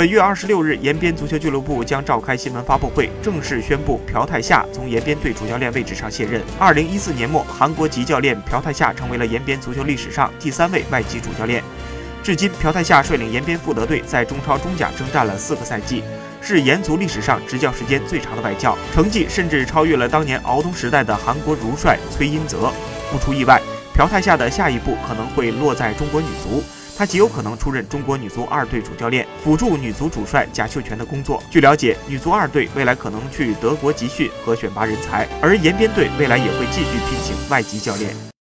本月二十六日，延边足球俱乐部将召开新闻发布会，正式宣布朴泰夏从延边队主教练位置上卸任。二零一四年末，韩国籍教练朴泰夏成为了延边足球历史上第三位外籍主教练。至今，朴泰夏率领延边富德队在中超、中甲征战了四个赛季，是延足历史上执教时间最长的外教，成绩甚至超越了当年敖东时代的韩国如帅崔英泽。不出意外，朴泰夏的下一步可能会落在中国女足。他极有可能出任中国女足二队主教练，辅助女足主帅贾秀全的工作。据了解，女足二队未来可能去德国集训和选拔人才，而延边队未来也会继续聘请外籍教练。